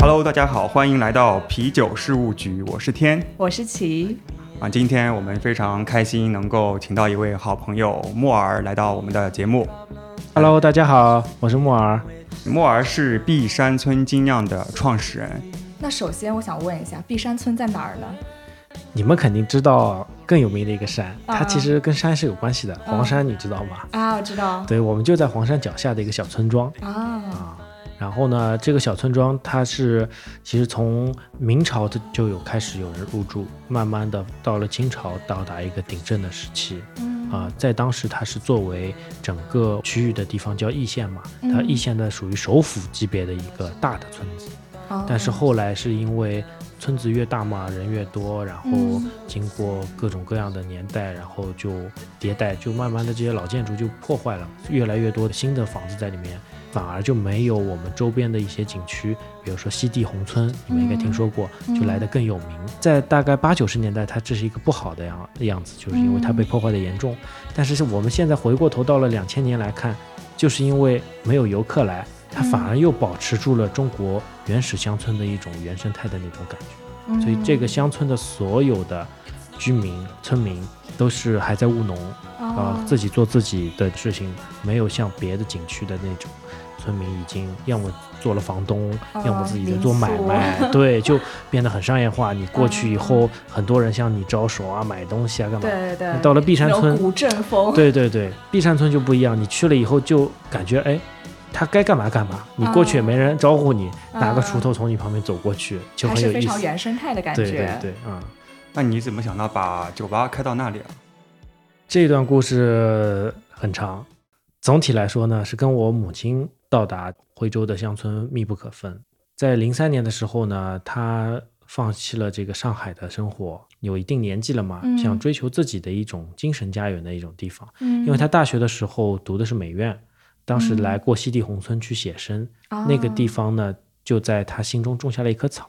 Hello，大家好，欢迎来到啤酒事务局，我是天，我是齐。啊，今天我们非常开心能够请到一位好朋友莫儿来到我们的节目。Hello，大家好，我是木耳。莫儿是碧山村精酿的创始人。那首先我想问一下，碧山村在哪儿呢？你们肯定知道更有名的一个山，啊它其实跟山是有关系的。黄山你知道吗？啊，我知道。对，我们就在黄山脚下的一个小村庄啊，啊。然后呢，这个小村庄它是其实从明朝的就有开始有人入住，慢慢的到了清朝到达一个鼎盛的时期。嗯啊，在当时它是作为整个区域的地方叫义县嘛，嗯它义县呢属于首府级别的一个大的村子。哦但是后来是因为村子越大嘛，人越多，然后嗯经过各种各样的年代，然后就迭代，就慢慢的这些老建筑就破坏了，越来越多的新的房子在里面，反而就没有我们周边的一些景区，比如说西递宏村，你们应该听说过，嗯就来的更有名。在大概八九十年代，它这是一个不好的样样子，就是因为它被破坏的严重。但是是我们现在回过头到了两千年来看，就是因为没有游客来，它反而又保持住了中国原始乡村的一种原生态的那种感觉。嗯所以这个乡村的所有的居民、村民都是还在务农啊、哦自己做自己的事情，没有像别的景区的那种村民已经要么做了房东，哦要么自己在做买卖，对，就变得很商业化。你过去以后，很多人向你招手啊，买东西啊，干嘛？对对对，到了碧山村风。对对对，碧山村就不一样，你去了以后就感觉哎。他该干嘛干嘛，你过去也没人招呼你，拿个锄头从你旁边走过去，就很有意思非常。原生态的感觉。对对对，嗯，那你怎么想到把酒吧开到那里啊？这段故事很长，总体来说呢，是跟我母亲到达徽州的乡村密不可分。在零三年的时候呢，她放弃了这个上海的生活，有一定年纪了嘛，嗯想追求自己的一种精神家园的一种地方。嗯，因为她大学的时候读的是美院，当时嗯来过西递宏村去写生，啊那个地方呢，就在她心中种下了一棵草，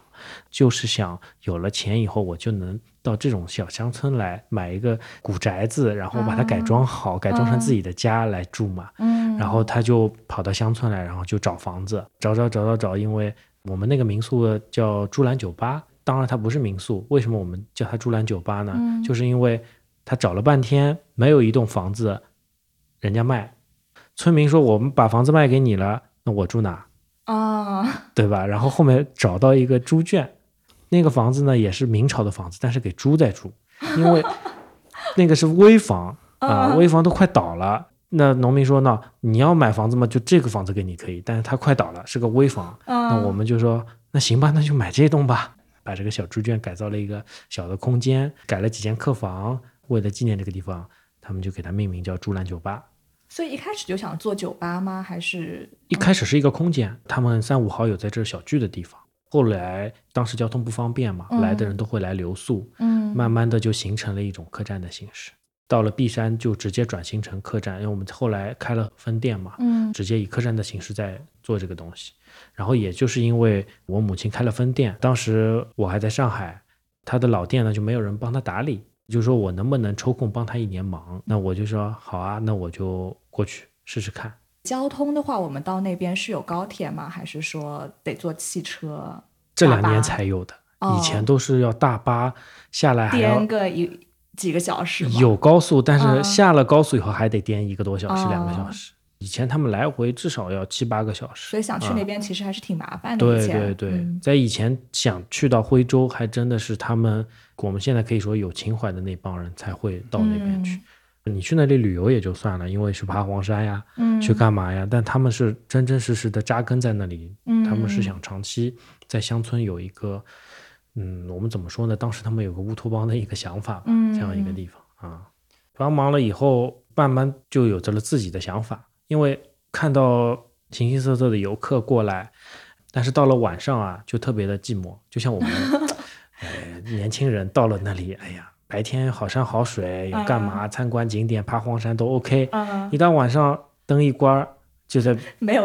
就是想有了钱以后，我就能到这种小乡村来买一个古宅子，然后把它改装好，改装成自己的家来住嘛。嗯，然后他就跑到乡村来，然后就找房子，找找找找找，因为我们那个民宿叫朱兰酒吧，当然它不是民宿，为什么我们叫它朱兰酒吧呢？嗯就是因为他找了半天没有一栋房子人家卖，村民说我们把房子卖给你了，那我住哪？啊，对吧？然后后面找到一个猪圈，那个房子呢也是明朝的房子，但是给猪在住，因为 那个是危房啊，嗯危房都快倒了。那农民说呢，你要买房子吗，就这个房子给你可以，但是它快倒了，是个危房。那那我们就说，那行吧，那就买这栋吧。把这个小猪圈改造了一个小的空间，改了几间客房，为了纪念这个地方，他们就给它命名叫猪栏酒吧。所以一开始就想做酒吧吗？还是一开始是一个空间，他们三五好友在这儿小聚的地方。后来当时交通不方便嘛，嗯来的人都会来留宿，嗯慢慢的就形成了一种客栈的形式。到了璧山就直接转型成客栈，因为我们后来开了分店嘛，嗯直接以客栈的形式在做这个东西。然后也就是因为我母亲开了分店，当时我还在上海，她的老店呢就没有人帮她打理，就说我能不能抽空帮她一年忙？那我就说好啊，那我就过去试试看。交通的话，我们到那边是有高铁吗？还是说得坐汽车？这两年才有的，哦以前都是要大巴下来还要颠个一几个小时？有高速，但是嗯下了高速以后还得颠一个多小时、哦两个小时。以前他们来回至少要七八个小时。所以想去啊那边其实还是挺麻烦的。对对对，嗯在以前想去到徽州，还真的是他们我们现在可以说有情怀的那帮人才会到那边去。你去那里旅游也就算了，因为是爬黄山呀，嗯去干嘛呀？但他们是真真实实的扎根在那里，嗯他们是想长期在乡村有一个，嗯，我们怎么说呢？当时他们有个乌托邦的一个想法吧，嗯这样一个地方啊。帮忙了以后，慢慢就有着了自己的想法，因为看到形形色色的游客过来，但是到了晚上啊，就特别的寂寞，就像我们，呃，年轻人到了那里，哎呀。白天好山好水，有干嘛？参观景点、爬黄山都 OK。嗯一到晚上灯一关，就在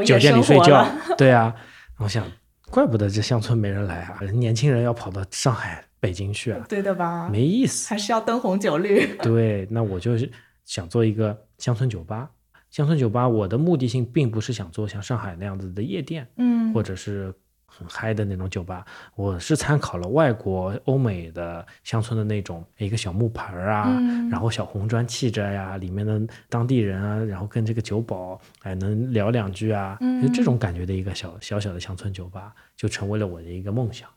酒店里睡觉。。对啊，我想，怪不得这乡村没人来啊，年轻人要跑到上海、北京去啊，对的吧？没意思。还是要灯红酒绿。对，那我就是想做一个乡村酒吧。乡村酒吧，我的目的性并不是想做像上海那样子的夜店，嗯或者是很嗨的那种酒吧。我是参考了外国、欧美的乡村的那种一个小木盆儿啊，嗯然后小红砖砌着呀，里面的当地人啊，然后跟这个酒保哎能聊两句啊，就这种感觉的一个小小小的乡村酒吧，就成为了我的一个梦想。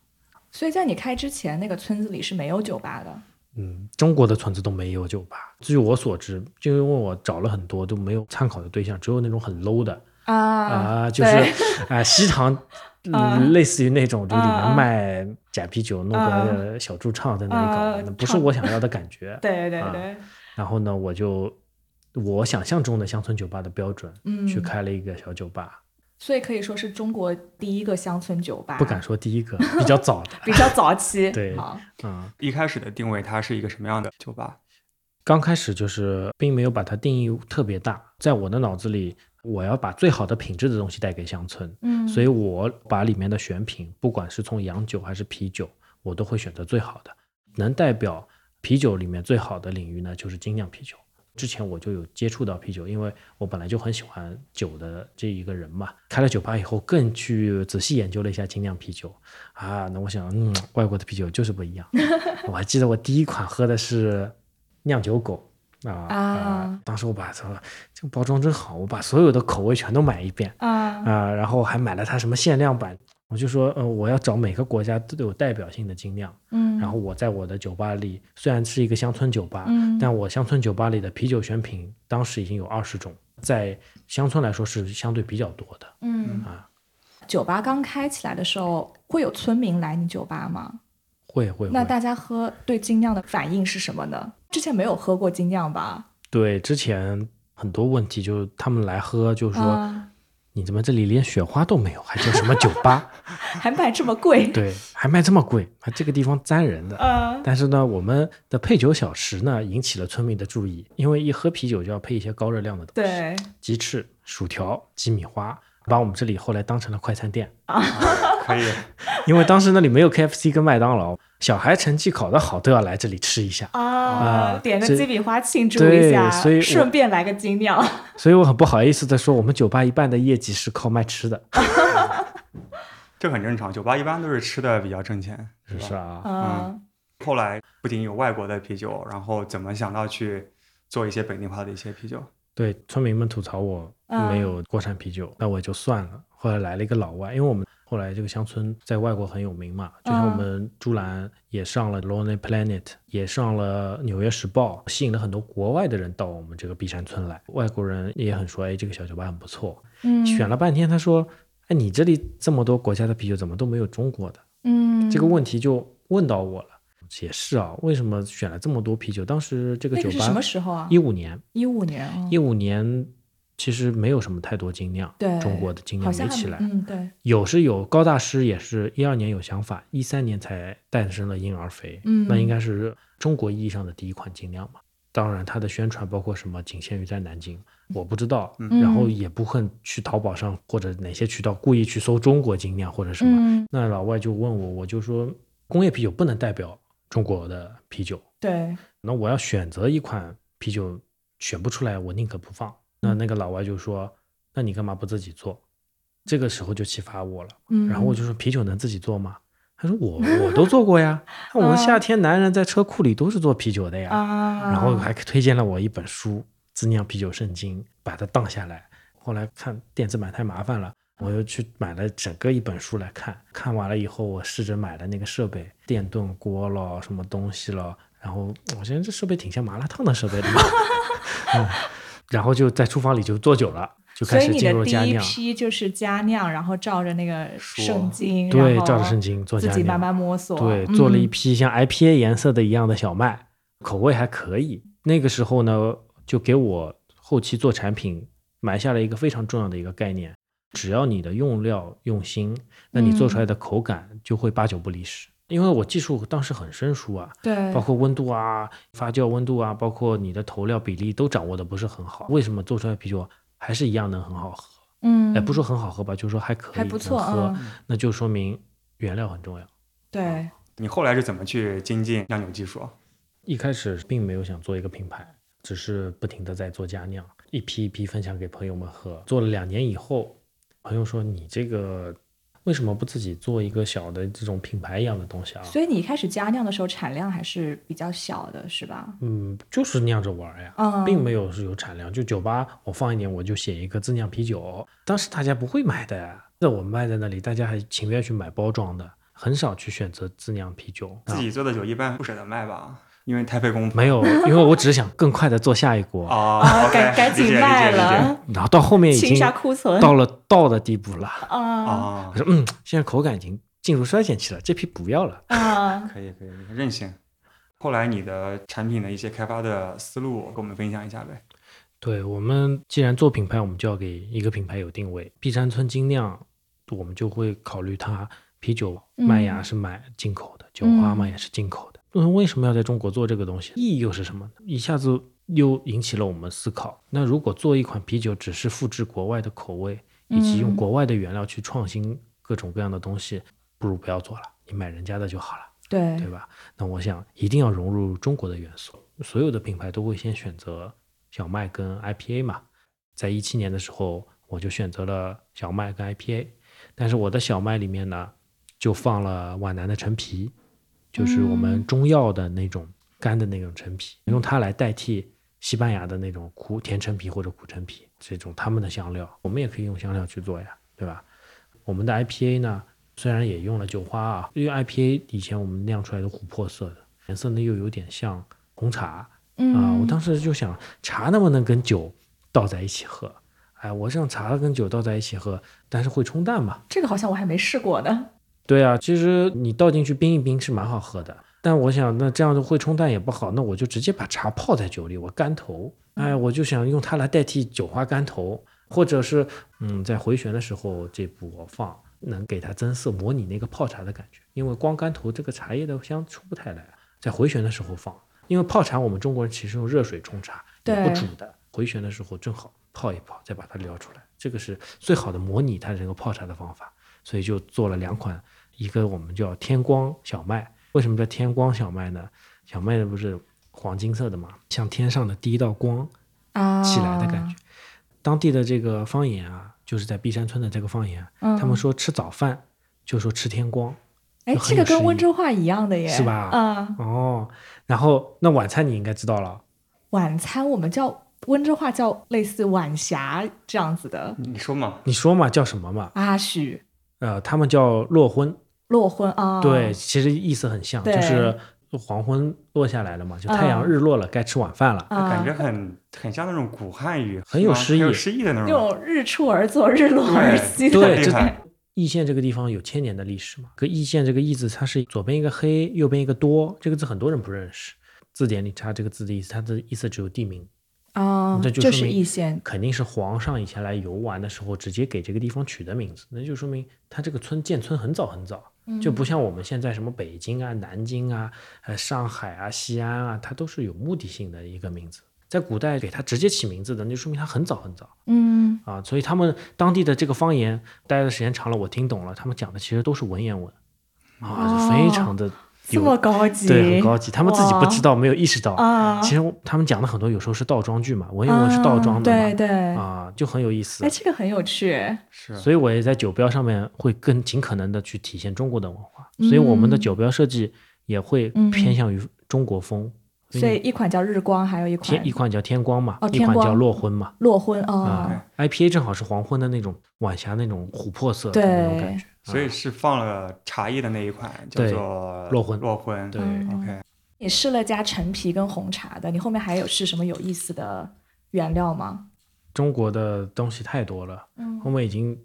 所以在你开之前，那个村子里是没有酒吧的。嗯，中国的村子都没有酒吧。据我所知，就因为我找了很多都没有参考的对象，只有那种很 low 的啊啊、就是对啊、西塘。啊。嗯类似于那种，就里啊面卖假啤酒，弄啊个小驻唱在那里搞那不是我想要的感觉。啊对对对，然后呢，我就我想象中的乡村酒吧的标准，嗯。去开了一个小酒吧，所以可以说是中国第一个乡村酒吧，不敢说第一个，比较早的。比较早期。对，嗯，一开始的定位它是一个什么样的酒吧？刚开始就是并没有把它定义特别大，在我的脑子里，我要把最好的品质的东西带给乡村，嗯，所以我把里面的选品，不管是从洋酒还是啤酒，我都会选择最好的。能代表啤酒里面最好的领域呢，就是精酿啤酒。之前我就有接触到啤酒，因为我本来就很喜欢酒的这一个人嘛。开了酒吧以后，更去仔细研究了一下精酿啤酒啊。那我想，嗯，外国的啤酒就是不一样。我还记得我第一款喝的是酿酒狗啊啊当时我把说这个包装真好，我把所有的口味全都买一遍。啊啊、然后还买了它什么限量版，我就说，呃，我要找每个国家都有代表性的精酿，嗯，然后我在我的酒吧里，虽然是一个乡村酒吧，嗯但我乡村酒吧里的啤酒选品当时已经有二十种，在乡村来说是相对比较多的嗯，啊，酒吧刚开起来的时候，会有村民来你酒吧吗？会会会，那大家喝对精酿的反应是什么呢？之前没有喝过精酿吧？对之前很多问题就是他们来喝，就是说、啊你怎么这里连雪花都没有，还叫什么酒吧？还卖这么贵？对，还卖这么贵，还这个地方粘人的。嗯，但是呢，我们的配酒小食呢引起了村民的注意，因为一喝啤酒就要配一些高热量的东西，对，鸡翅、薯条、鸡米花，把我们这里后来当成了快餐店啊。可以，因为当时那里没有 KFC 跟麦当劳，小孩成绩考得好都要来这里吃一下，啊，啊点个鸡米花庆祝一下，所以顺便来个精酿。所以我很不好意思的说，我们酒吧一半的业绩是靠卖吃的，这很正常。酒吧一般都是吃的比较挣钱，是吧？是啊，嗯，后来不仅有外国的啤酒，然后怎么想到去做一些本地化的一些啤酒？对，村民们吐槽我嗯没有国产啤酒，那我就算了。后来来了一个老外，因为我们后来这个乡村在外国很有名嘛，就像我们朱兰也上了 Lonely Planet，也上了纽约时报，吸引了很多国外的人到我们这个碧山村来。外国人也很说，哎，这个小酒吧很不错。嗯选了半天，他说，哎，你这里这么多国家的啤酒，怎么都没有中国的？嗯，这个问题就问到我了。也是啊，为什么选了这么多啤酒？当时这个酒吧什么时候啊？一五年，一五年啊，一五年其实没有什么太多精酿，对中国的精酿没起来，嗯，对，有是有，高大师也是一二年有想法，一三年才诞生了婴儿肥，嗯那应该是中国意义上的第一款精酿嘛。当然，它的宣传包括什么仅限于在南京，我不知道，嗯然后也不会去淘宝上或者哪些渠道故意去搜中国精酿或者什么。嗯，那老外就问我，我就说工业啤酒不能代表中国的啤酒，对，那我要选择一款啤酒，选不出来，我宁可不放。那那个老外就说：“那你干嘛不自己做？”这个时候就启发我了。嗯，然后我就说：“啤酒能自己做吗？”他说：“我我都做过呀，那我们夏天男人在车库里都是做啤酒的呀。啊，然后还推荐了我一本书《自酿啤酒圣经》，把它当下来。后来看电子版太麻烦了，我又去买了整个一本书来看。看完了以后，我试着买了那个设备，电炖锅了，什么东西了。然后我觉得这设备挺像麻辣烫的设备的嘛，嗯，然后就在厨房里就做久了，就开始进入的第一。批就是佳酿，然后照着那个圣经，对，照着圣经做佳酿，自己慢慢摸索，对，嗯做了一批像 IPA 颜色的一样的小麦，口味还可以。那个时候呢，就给我后期做产品埋下了一个非常重要的一个概念：只要你的用料用心，那你做出来的口感就会八九不离十。因为我技术当时很生疏啊，对，包括温度啊、发酵温度啊，包括你的投料比例都掌握的不是很好。为什么做出来啤酒还是一样能很好喝？嗯，哎，不说很好喝吧，就是说还可以，还不错喝，嗯那就说明原料很重要。对，你后来是怎么去精进酿酒技术？一开始并没有想做一个品牌，只是不停的在做佳酿，一批一批分享给朋友们喝。做了两年以后，朋友说你这个为什么不自己做一个小的这种品牌一样的东西啊？所以你一开始加酿的时候产量还是比较小的，是吧？嗯，就是酿着玩呀，嗯并没有是有产量。就酒吧我放一点，我就写一个自酿啤酒，当时大家不会买的呀。那我卖在那里，大家还情愿去买包装的，很少去选择自酿啤酒。啊自己做的酒一般不舍得卖吧，因为太费功夫。没有，因为我只是想更快的做下一锅，哦啊赶赶紧卖了，然后到后面已经清一下库存到了倒的地步了。啊啊我，说嗯，现在口感已经进入衰减期了，这批不要了。啊，可以可以，任性。后来你的产品的一些开发的思路，跟我们分享一下呗。对我们既然做品牌，我们就要给一个品牌有定位。碧山村精酿，我们就会考虑它啤酒嗯麦芽是买进口的，酒花嘛也是进口的。那、为什么要在中国做这个东西？意义又是什么呢？一下子又引起了我们思考。那如果做一款啤酒只是复制国外的口味，以及用嗯国外的原料去创新各种各样的东西，不如不要做了，你买人家的就好了。对对吧？那我想一定要融入中国的元素，所有的品牌都会先选择小麦跟 IPA 嘛。在一七年的时候，我就选择了小麦跟 IPA，但是我的小麦里面呢，就放了皖南的陈皮，就是我们中药的那种干的那种陈皮，用它来代替西班牙的那种苦甜陈皮或者苦陈皮这种他们的香料，我们也可以用香料去做呀，对吧？我们的 IPA 呢，虽然也用了酒花啊，因为 IPA 以前我们酿出来的琥珀色的颜色呢，又有点像红茶啊、嗯，我当时就想，茶能不能跟酒倒在一起喝？哎，我让茶跟酒倒在一起喝，但是会冲淡嘛？这个好像我还没试过呢。对啊，其实你倒进去冰一冰是蛮好喝的，但我想那这样子会冲淡也不好，那我就直接把茶泡在酒里，我干头，哎，我就想用它来代替酒花干头，或者是嗯，在回旋的时候这步我放，能给它增色，模拟那个泡茶的感觉，因为光干头这个茶叶的香出不太来，在回旋的时候放，因为泡茶我们中国人其实用热水冲茶，也不煮的，回旋的时候正好泡一泡，再把它撩出来，这个是最好的模拟它这个泡茶的方法，所以就做了两款。一个我们叫天光小麦，为什么叫天光小麦呢？小麦的不是黄金色的嘛，像天上的第一道光啊，起来的感觉。当地的这个方言啊，就是在碧山村的这个方言，嗯他们说吃早饭就说吃天光哎，这个跟温州话一样的耶，是吧啊，哦。然后那晚餐你应该知道了，晚餐我们叫温州话叫类似晚霞这样子的你说嘛？你说嘛叫什么嘛？阿许呃，他们叫落昏，落婚啊，对，其实意思很像，就是黄昏落下来了嘛，就太阳嗯日落了，该吃晚饭了。啊，感觉很很像那种古汉语，很有诗意很有诗意的那那种。种日出而作，日落而息的对这厉害易县这个地方有千年的历史嘛？可易县这个易字，它是左边一个黑，右边一个多，这个字很多人不认识。字典里查这个字的意思，它的意思只有地名，哦，这就就是说明易县，肯定是皇上以前来游玩的时候直接给这个地方取的名字，那就说明他这个村建村很早很早，就不像我们现在什么北京啊、南京啊、呃上海啊、西安啊，它都是有目的性的一个名字。在古代给它直接起名字的，那就说明它很早很早。嗯啊，所以他们当地的这个方言待的时间长了，我听懂了，他们讲的其实都是文言文，啊，就非常的这有么高级，对，很高级，他们自己不知道，没有意识到。啊，其实他们讲的很多有时候是倒装句嘛，文言文是倒装的嘛，啊对对，啊，就很有意思。哎，。这个很有趣，是。所以我也在酒标上面会更尽可能的去体现中国的文化，所以我们的嗯酒标设计也会嗯。偏向于中国风。所以一款叫日光，还有一款天一款叫天光嘛，哦光一款叫落昏嘛。落昏啊啊，，IPA 正好是黄昏的那种晚霞那种琥珀色的那种感觉，所以啊是放了茶叶的那一款叫做落昏落昏。对嗯 OK，你试了加陈皮跟红茶的，你后面还有试什么有意思的原料吗？中国的东西太多了，嗯我们已经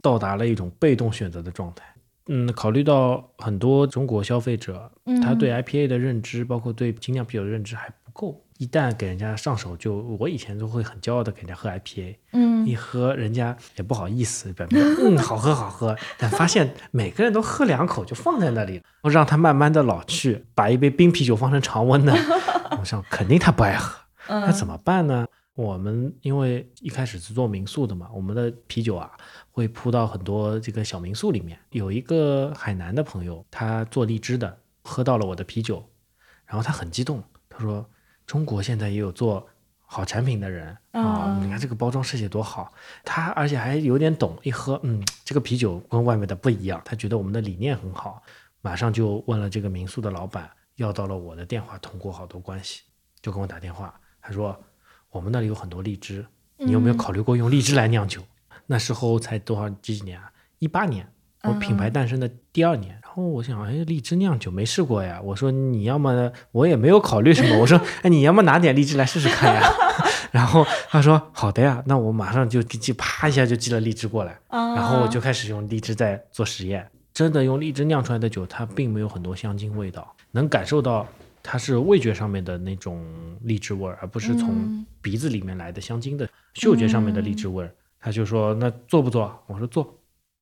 到达了一种被动选择的状态。嗯，考虑到很多中国消费者，嗯他对 IPA 的认知，包括对精酿啤酒的认知还不够。一旦给人家上手就，我以前都会很骄傲的给人家喝 IPA，嗯一喝人家也不好意思，表面嗯好喝好喝，但发现每个人都喝两口就放在那里，我让他慢慢的老去，把一杯冰啤酒放成常温的，我想肯定他不爱喝，那嗯怎么办呢？我们因为一开始是做民宿的嘛，我们的啤酒啊会铺到很多这个小民宿里面。有一个海南的朋友，他做荔枝的，喝到了我的啤酒，然后他很激动，他说：“中国现在也有做好产品的人啊，嗯你看这个包装设计多好。”他而且还有点懂，一喝，嗯，这个啤酒跟外面的不一样，他觉得我们的理念很好，马上就问了这个民宿的老板，要到了我的电话，通过好多关系，就跟我打电话，他说。我们那里有很多荔枝，你有没有考虑过用荔枝来酿酒？那时候才多少几几年啊？一八年，我品牌诞生的第二年。然后我想，哎，荔枝酿酒没试过呀。我说你要么我也没有考虑什么。我说，哎，你要么拿点荔枝来试试看呀。然后他说好的呀，那我马上就寄，啪一下就寄了荔枝过来。啊然后我就开始用荔枝在做实验。真的用荔枝酿出来的酒，它并没有很多香精味道，能感受到。它是味觉上面的那种荔枝味儿，而不是从鼻子里面来的香精的嗅觉上面的荔枝味儿。他就说：“那做不做？”我说：“做。”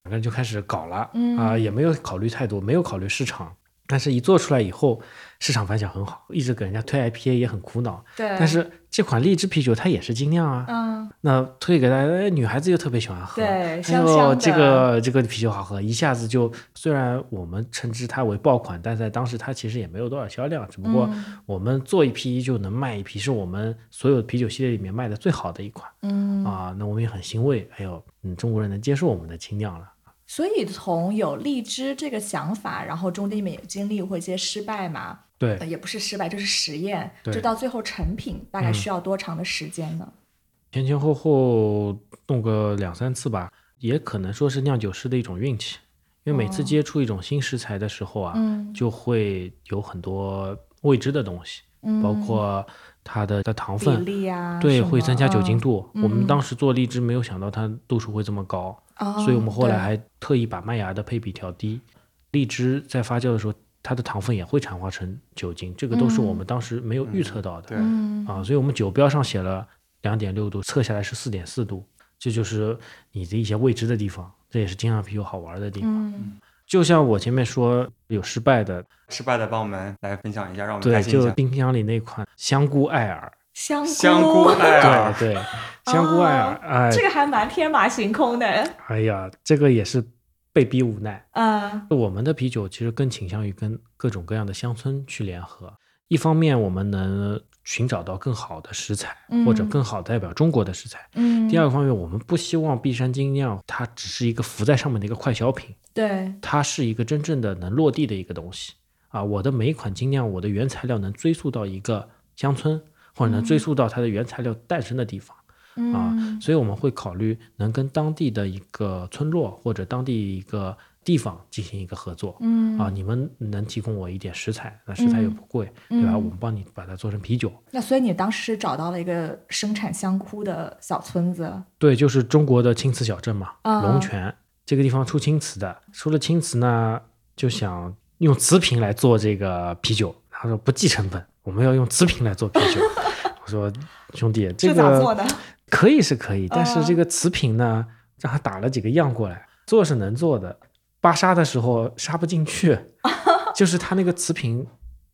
两个人就开始搞了啊、也没有考虑太多，没有考虑市场。但是，一做出来以后，市场反响很好，一直给人家推 IPA 也很苦恼。对，但是这款荔枝啤酒它也是精酿啊，嗯，那推给大家，哎，女孩子又特别喜欢喝，对。哎香呦，香的这个这个啤酒好喝，一下子就虽然我们称之它为爆款，但在当时它其实也没有多少销量，只不过嗯。我们做一批就能卖一批，是我们所有啤酒系列里面卖的最好的一款嗯，啊，那我们也很欣慰，哎呦，嗯，中国人能接受我们的精酿了。所以从有荔枝这个想法，然后中间你们也经历过一些失败嘛，对。呃，也不是失败，就是实验，对。就到最后成品大概需要多长的时间呢？前前后后弄个两三次吧，也可能说是酿酒师的一种运气，因为每次哦。接触一种新食材的时候啊，嗯。就会有很多未知的东西，嗯，包括它的的糖比分，例啊，对，会增加酒精嗯度。我们当时做荔枝没有想到它度数会这么高，哦所以我们后来还特意把麦芽的配比调低。荔枝在发酵的时候，它的糖分也会产化成酒精，这个都是我们当时没有预测到的。对，嗯啊，所以我们酒标上写了两点六度，测下来是四点四度，这就是你的一些未知的地方，这也是精酿啤酒好玩的地方。嗯就像我前面说有失败的，失败的帮我们来分享一下，让我们对，开心一下。就冰箱里那款香菇艾尔，香菇香菇艾尔，对对，香菇艾尔，哎，这个还蛮天马行空的，哎呀，这个也是被逼无奈。嗯我们的啤酒其实更倾向于跟各种各样的乡村去联合，一方面我们能寻找到更好的食材，或者嗯更好代表中国的食材。嗯，第二个方面，我们不希望碧山精酿它只是一个浮在上面的一个快消品，对，它是一个真正的能落地的一个东西啊！我的每一款精酿，我的原材料能追溯到一个乡村，或者能追溯到它的原材料诞生的地方。啊嗯所以我们会考虑能跟当地的一个村落或者当地一个地方进行一个合作。嗯啊，你们能提供我一点食材，那食材又不贵，对吧？嗯我们帮你把它做成啤酒。那所以你当时是找到了一个生产香菇的小村子，对，就是中国的青瓷小镇嘛，啊龙泉这个地方出青瓷的，出了青瓷呢，就想用瓷瓶来做这个啤酒。他说不计成本，我们要用瓷瓶来做啤酒。我说兄弟，这个咋做的？可以是可以，但是啊这个瓷瓶呢，让他打了几个样过来，做是能做的，扒沙的时候沙不进去，就是它那个瓷瓶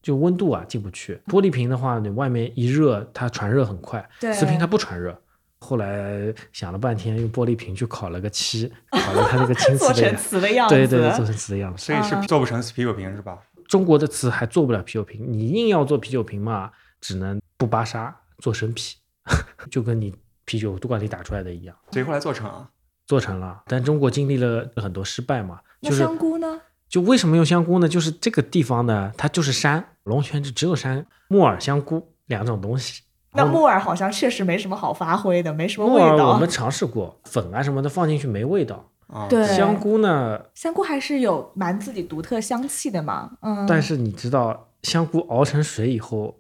就温度啊进不去。玻璃瓶的话，你外面一热，它传热很快，对瓷瓶它不传热。后来想了半天，用玻璃瓶去烤了个漆，烤了它那个青瓷 做成的样瓷的样子，对对对，做成瓷的样子。所以是啊做不成啤酒瓶是吧？中国的瓷还做不了啤酒瓶，你硬要做啤酒瓶嘛，只能不扒沙做生啤，就跟你啤酒罐里打出来的一样。所以后来做成了。做成了，但中国经历了很多失败嘛，那就是香菇呢？就为什么用香菇呢？就是这个地方呢，它就是山，龙泉就只有山，木耳、香菇两种东西。那木耳好像确实没什么好发挥的，没什么味木耳我们。尝试过，粉啊什么的放进去没味道。啊，对香菇呢，香菇还是有蛮自己独特香气的嘛，嗯，但是你知道，香菇熬成水以后，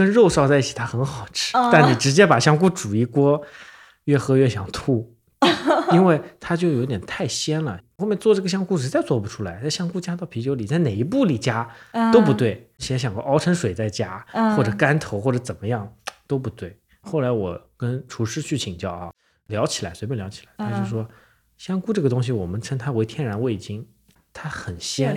跟肉烧在一起它很好吃，啊但你直接把香菇煮一锅，越喝越想吐，因为它就有点太鲜了。后面做这个香菇实在做不出来，这香菇加到啤酒里，在哪一步里加嗯都不对。先想过熬成水再加，嗯或者干头或者怎么样都不对。后来我跟厨师去请教啊，聊起来随便聊起来，他就嗯说香菇这个东西我们称它为天然味精，它很鲜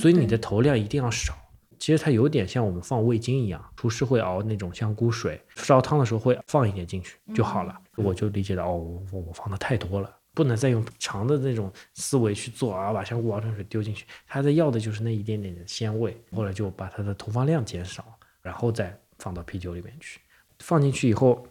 所以你的投量一定要少。其实它有点像我们放味精一样，厨师会熬那种香菇水，烧汤的时候会放一点进去就好了。我就理解到，哦，我我放的太多了，不能再用长的那种思维去做啊，把香菇熬成水丢进去。他在要的就是那一点点的鲜味，后来就把它的投放量减少，然后再放到啤酒里面去。放进去以后，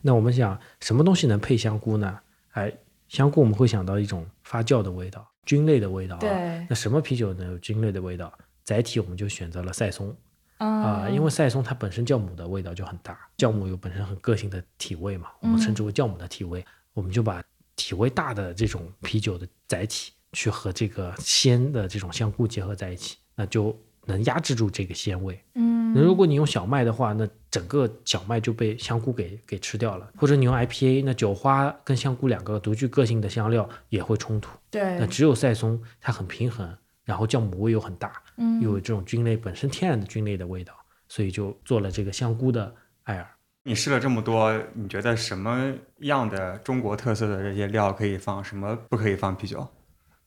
那我们想什么东西能配香菇呢？哎，香菇我们会想到一种发酵的味道，菌类的味道啊。对那什么啤酒能有菌类的味道？载体我们就选择了赛松啊、啊因为赛松它本身酵母的味道就很大，酵母有本身很个性的体味嘛，我们称之为酵母的体味，我们就把体味大的这种啤酒的载体去和这个鲜的这种香菇结合在一起，那就能压制住这个鲜味。嗯那如果你用小麦的话，那整个小麦就被香菇给给吃掉了；或者你用 IPA，那酒花跟香菇两个独具个性的香料也会冲突。对那，只有赛松，它很平衡，然后酵母味又很大，嗯又有这种菌类本身天然的菌类的味道，所以就做了这个香菇的艾尔。你试了这么多，你觉得什么样的中国特色的这些料可以放，什么不可以放啤酒？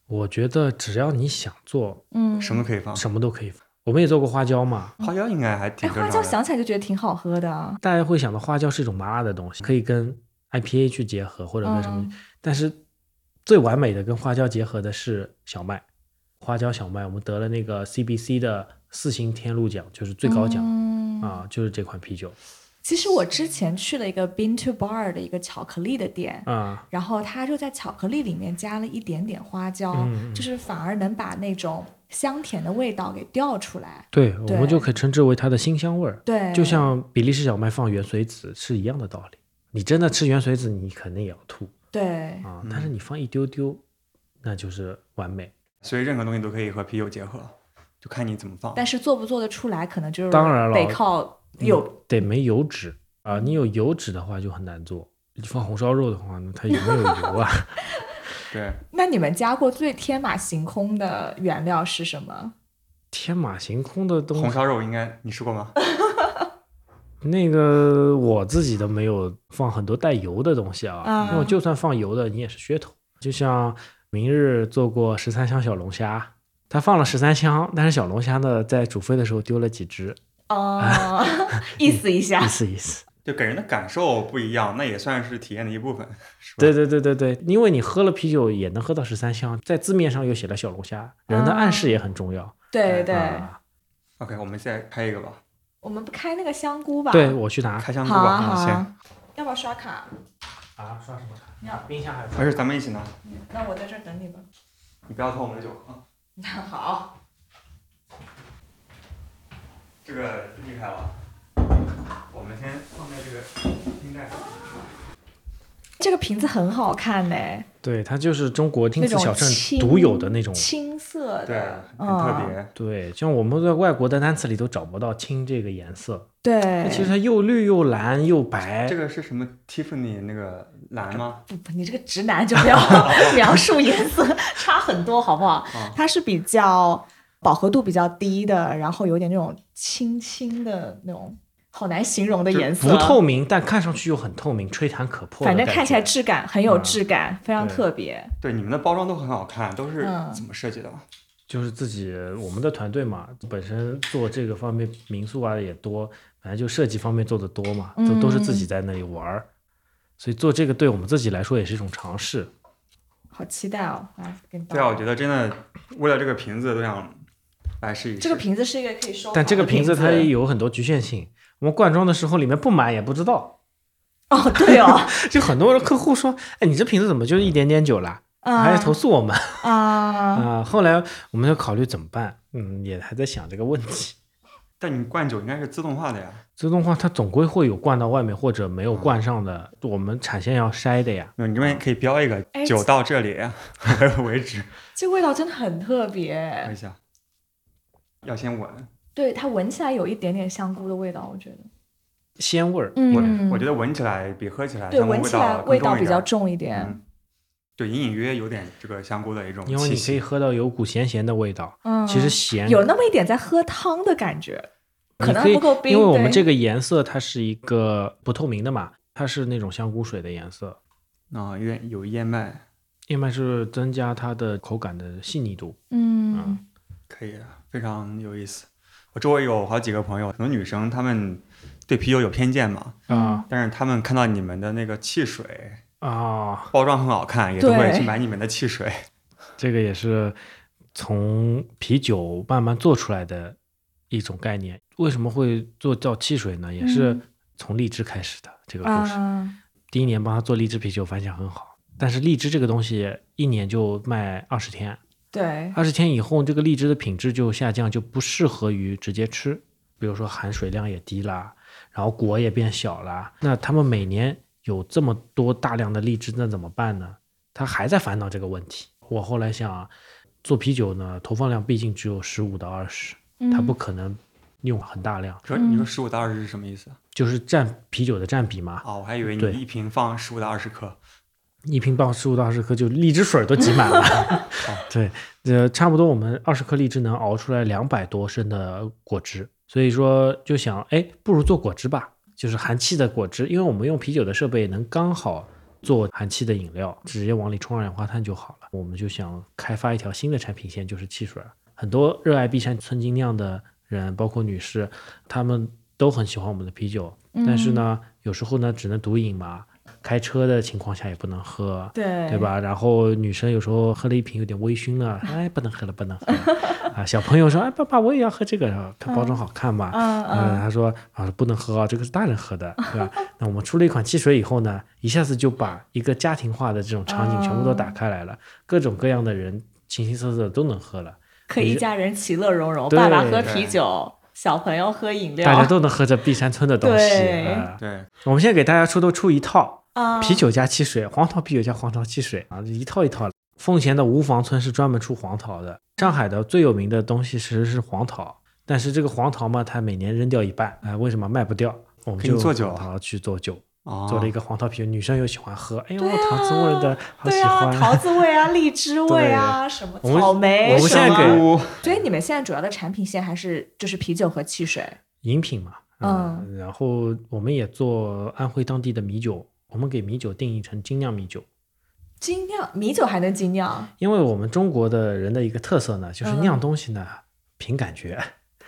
我觉得只要你想做，嗯，什么可以放？什么都可以放。我们也做过花椒嘛，花椒应该还哎，挺正花椒。想起来就觉得挺好喝的啊。大家会想到花椒是一种麻辣的东西，可以跟 IPA 去结合，或者跟什么，嗯但是最完美的跟花椒结合的是小麦，花椒小麦，我们得了那个 CBC 的四星天禄奖，就是最高奖、嗯啊，就是这款啤酒其实我之前去了一个 Bean to Bar 的一个巧克力的店，啊，然后它就在巧克力里面加了一点点花椒，就是反而能把那种香甜的味道给调出来。对，我们就可以称之为它的新香味儿。对，就像比利时小麦放原水籽是一样的道理。你真的吃原水籽，你肯定也要吐对，啊，但是你放一丢丢，那就是完美。所以任何东西都可以和啤酒结合，就看你怎么放。但是做不做得出来，可能就是当然了得靠有得没油脂啊，你有油脂的话就很难做。你放红烧肉的话，那它有没有油啊？对，那你们加过最天马行空的原料是什么？天马行空的东西，红烧肉应该你吃过吗？那个我自己都没有放很多带油的东西啊，啊因为就算放油的，你也是噱头。就像明日做过十三香小龙虾，他放了十三香，但是小龙虾呢，在煮沸的时候丢了几只，哦，意思一下意，思意思。就给人的感受不一样，那也算是体验的一部分，是吧？对对对对对，因为你喝了啤酒也能喝到十三香，在字面上又写了小龙虾，人的暗示也很重要。对对，啊 OK，我们再开一个吧，我们不开那个香菇吧？对，我去拿开香菇好啊吧。啊，要不要刷卡？啊，刷什么卡？要冰箱还没事，咱们一起拿，那我在这儿等你吧。你不要偷我们的酒啊。那好，这个厉害了，我们先放在这个冰袋上。这个瓶子很好看呢，对，它就是中国丁字小镇独有的那种。青色的对，，很特嗯别。对，像我们在外国的单词里都找不到青这个颜色，对，其实它又绿又蓝又白这。个是什么？Tiffany 那个蓝吗？不不，你这个直男就不要 描述颜色差很多，好不好？啊它是比较饱和度比较低的，然后有点那种青青的那种，好难形容的颜色。不透明，但看上去又很透明，吹弹可破。反正看起来质感很有嗯质感，非常特别。对，你们的包装都很好看，都是嗯怎么设计的？就是自己我们的团队嘛，本身做这个方面民宿啊也多，反正就设计方面做的多嘛，都都是自己嗯在那里玩儿，所以做这个对我们自己来说也是一种尝试。好期待哦！来，给你对啊，我觉得真的为了这个瓶子都想来试一试。这个瓶子是一个可以收但这个瓶子它也有有很多局限性，我们灌装的时候里面不满也不知道，哦，对哦，就很多客户说，哎，你这瓶子怎么就一点点酒啦？还要投诉我们啊，啊、后来我们就考虑怎么办，嗯，也还在想这个问题。但你灌酒应该是自动化的呀。自动化它总归会有灌到外面或者没有灌上的，我们产线要筛的呀。你这边可以标一个哎酒到这里为止，这味道真的很特看别一，下。要先闻，对它闻起来有一点点香菇的味道，我觉得。鲜味儿，嗯，我我觉得闻起来比喝起来对闻起来味道比较重一点。嗯，对，隐隐约约有点这个香菇的一种气息。因为你可以喝到有股咸咸的味道。嗯，其实咸有那么一点在喝汤的感觉，可能还不够冰。因为我们这个颜色它是一个不透明的嘛，它是那种香菇水的颜色。啊，有点有燕麦，燕麦是增加它的口感的细腻度。嗯，可以，非常有意思。我我周围有好几个朋友，很多女生她们对啤酒有偏见嘛，啊但是她们看到你们的那个汽水啊，包装很好看，也都会去买你们的汽水。这个也是从啤酒慢慢做出来的一种概念。为什么会做叫汽水呢？也是嗯从荔枝开始的这个故事。啊，第一年帮他做荔枝啤酒，反响很好。但是荔枝这个东西一年就卖二十天，对，二十天以后，这个荔枝的品质就下降，就不适合于直接吃。比如说含水量也低啦，然后果也变小啦。那他们每年有这么多大量的荔枝，那怎么办呢？他还在烦恼这个问题。我后来想啊，做啤酒呢，投放量毕竟只有十五到二十，它不可能用很大量，说你说十五到二十是什么意思？就是占啤酒的占比嘛。哦，我还以为对你一瓶放十五到二十克。一瓶放十五到二十克，就荔枝水都挤满了。对，呃，差不多我们二十克荔枝能熬出来两百多升的果汁，所以说就想，哎，不如做果汁吧，就是含气的果汁，因为我们用啤酒的设备能刚好做含气的饮料，直接往里冲二氧化碳就好了。我们就想开发一条新的产品线，就是汽水。很多热爱碧山村精酿的人，包括女士，他们都很喜欢我们的啤酒，但是呢，有时候呢只能独饮嘛。开车的情况下也不能喝，对对？吧？然后女生有时候喝了一瓶有点微醺了，哎，不能喝了，不能喝了 啊！小朋友说，哎，爸爸我也要喝这个，看包装好看嘛。嗯嗯，嗯，他说啊，不能喝啊，这个是大人喝的，对吧？那我们出了一款汽水以后呢，一下子就把一个家庭化的这种场景全部都打开来了，各种各样的人形形色色都能喝了，可以一家人其乐融融，爸爸喝啤酒，小朋友喝饮料，大家都能喝这碧山村的东西。对啊对，我们现在给大家出都出一套，啊啤酒加汽水，黄桃啤酒加黄桃汽水啊，一套一套的。奉贤的吴房村是专门出黄桃的，上海的最有名的东西其实是黄桃，但是这个黄桃嘛，它每年扔掉一半，哎、为什么卖不掉？我们就做酒黄桃去做酒，哦，做了一个黄桃啤酒，女生又喜欢喝，哎呦，啊桃子味的，好喜对啊，欢。桃子味啊，荔枝味啊，什么草莓，我们现在所以你们现在主要的产品线还是就是啤酒和汽水。饮品嘛，嗯然后我们也做安徽当地的米酒，我们给米酒定义成精酿米酒。精酿米酒还能精酿？因为我们中国的人的一个特色呢，就是嗯酿东西呢、凭感觉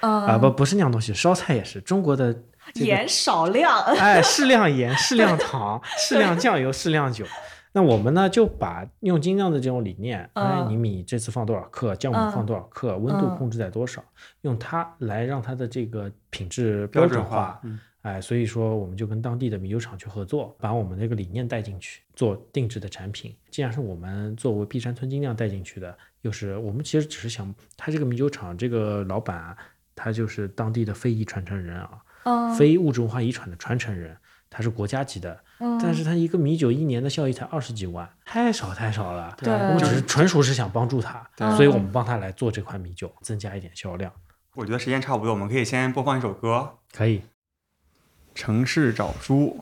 嗯啊，不不是酿东西，烧菜也是中国的这个盐少量。哎，适量盐、适量糖、适量酱油、适量酒。那我们呢，就把用精酿的这种理念，哎，嗯你米这次放多少克，酵母嗯放多少克，温度嗯控制在多少，用它来让它的这个品质标准准化，嗯，哎，所以说我们就跟当地的米酒厂去合作，把我们这个理念带进去，做定制的产品。既然是我们作为碧山村精酿带进去的，又是我们其实只是想，他这个米酒厂这个老板啊，他就是当地的非遗传承人啊，嗯，非物质文化遗产的传承人，他是国家级的，嗯但是他一个米酒一年的效益才二十几万，太少太少了。对我们只是纯属是想帮助他，所以我们帮他来做这款米酒，增加一点销量。我觉得时间差不多，我们可以先播放一首歌可以，《城市找书》。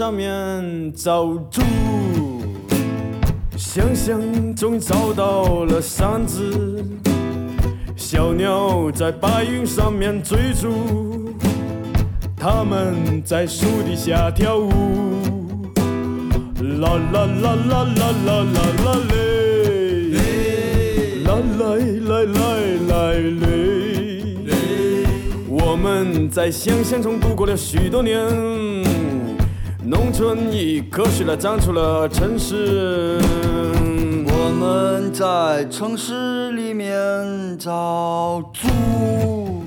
上面找猪，想想终于找到了山子。小鸟在白云上面追逐，他们在树底下跳舞，啦啦啦啦啦啦啦啦嘞，啦来来来来嘞，我们在想象中度过了许多年，农村已科学的长出了城市。我们在城市里面找猪，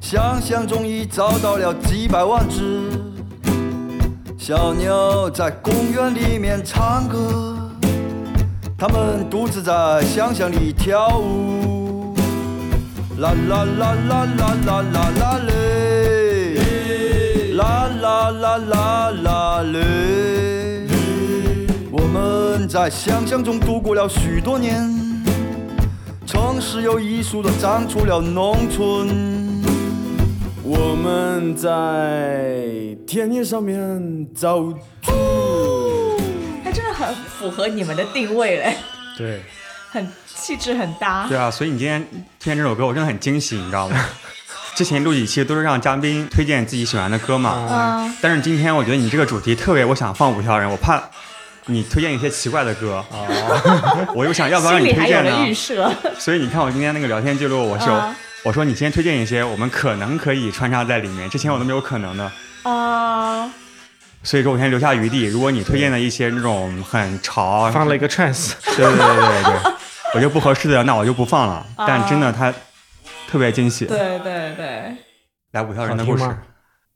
想象中已找到了几百万只。小鸟在公园里面唱歌，它们独自在想象里跳舞。啦啦啦啦啦啦啦啦嘞，啦啦啦啦啦嘞。我们在想象中度过了许多年，城市有艺术的长出了农村。我们在田野上面走猪，还真的很符合你们的定位嘞，对，很气质很搭。对啊，所以你今天推荐这首歌，我真的很惊喜，你知道吗？之前录几期都是让嘉宾推荐自己喜欢的歌嘛，嗯，但是今天我觉得你这个主题特别，我想放五条人，我怕你推荐一些奇怪的歌，我又想要不要让你推荐呢？设。所以你看我今天那个聊天记录，我就、啊我说你先推荐一些我们可能可以穿插在里面，之前我都没有可能的，啊，所以说我先留下余地。如果你推荐的一些那种很潮，放了一个 trance，对对对对对。对，我觉得不合适的，那我就不放了。啊但真的它特别惊喜。对对对，来五条人的故事